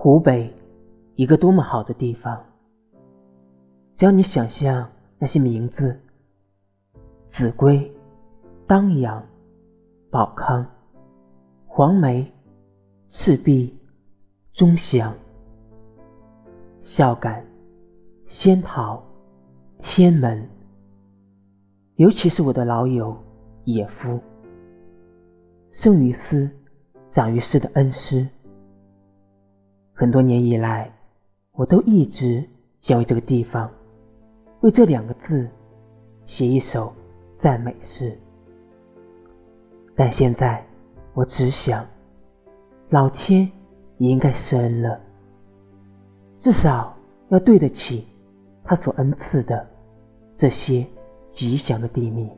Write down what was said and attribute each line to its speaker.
Speaker 1: 湖北，一个多么好的地方！只要你想象那些名字：秭归、当阳、保康、黄梅、赤壁、钟祥、孝感、仙桃、天门，尤其是我的老友野夫，生于斯，长于斯的恩师。很多年以来，我都一直想为这个地方，为这两个字写一首赞美诗。但现在，我只想，老天也应该施恩了，至少要对得起他所恩赐的这些吉祥的地名。